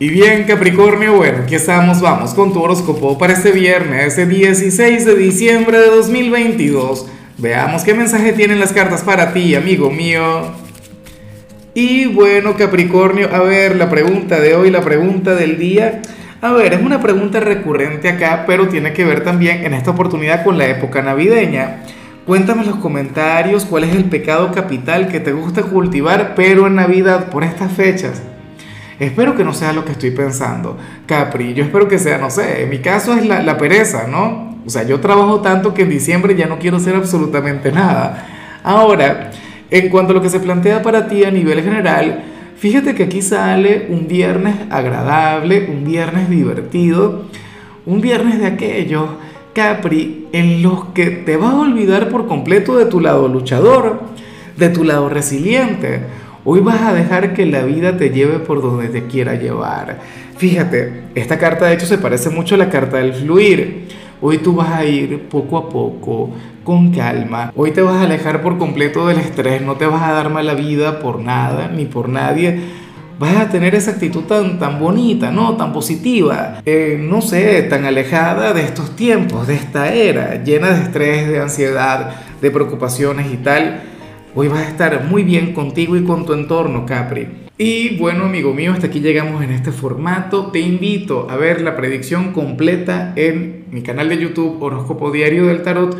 Y bien, Capricornio, bueno, aquí estamos, vamos con tu horóscopo para este viernes, ese 16 de diciembre de 2022. Veamos qué mensaje tienen las cartas para ti, amigo mío. Y bueno, Capricornio, a ver, la pregunta de hoy, la pregunta del día. A ver, es una pregunta recurrente acá, pero tiene que ver también en esta oportunidad con la época navideña. Cuéntame en los comentarios cuál es el pecado capital que te gusta cultivar, pero en Navidad por estas fechas. Espero que no sea lo que estoy pensando. Capri, yo espero que sea, no sé, en mi caso es la, pereza, ¿no? O sea, yo trabajo tanto que en diciembre ya no quiero hacer absolutamente nada. Ahora, en cuanto a lo que se plantea para ti a nivel general, fíjate que aquí sale un viernes agradable, un viernes divertido, un viernes de aquellos, Capri, en los que te vas a olvidar por completo de tu lado luchador, de tu lado resiliente Hoy vas a dejar que la vida te lleve por donde te quiera llevar. Fíjate, esta carta de hecho se parece mucho a la carta del fluir. Hoy tú vas a ir poco a poco, con calma. Hoy te vas a alejar por completo del estrés, no te vas a dar mala vida por nada ni por nadie. Vas a tener esa actitud tan, tan bonita, ¿no? Tan positiva, eh, no sé, tan alejada de estos tiempos, de esta era, llena de estrés, de ansiedad, de preocupaciones y tal. Hoy vas a estar muy bien contigo y con tu entorno, Capri. Y bueno, amigo mío, hasta aquí llegamos en este formato. Te invito a ver la predicción completa en mi canal de YouTube Horóscopo Diario del Tarot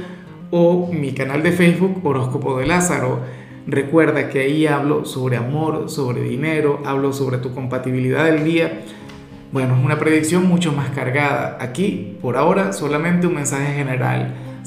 o mi canal de Facebook Horóscopo de Lázaro. Recuerda que ahí hablo sobre amor, sobre dinero, hablo sobre tu compatibilidad del día. Bueno, es una predicción mucho más cargada. Aquí, por ahora, solamente un mensaje general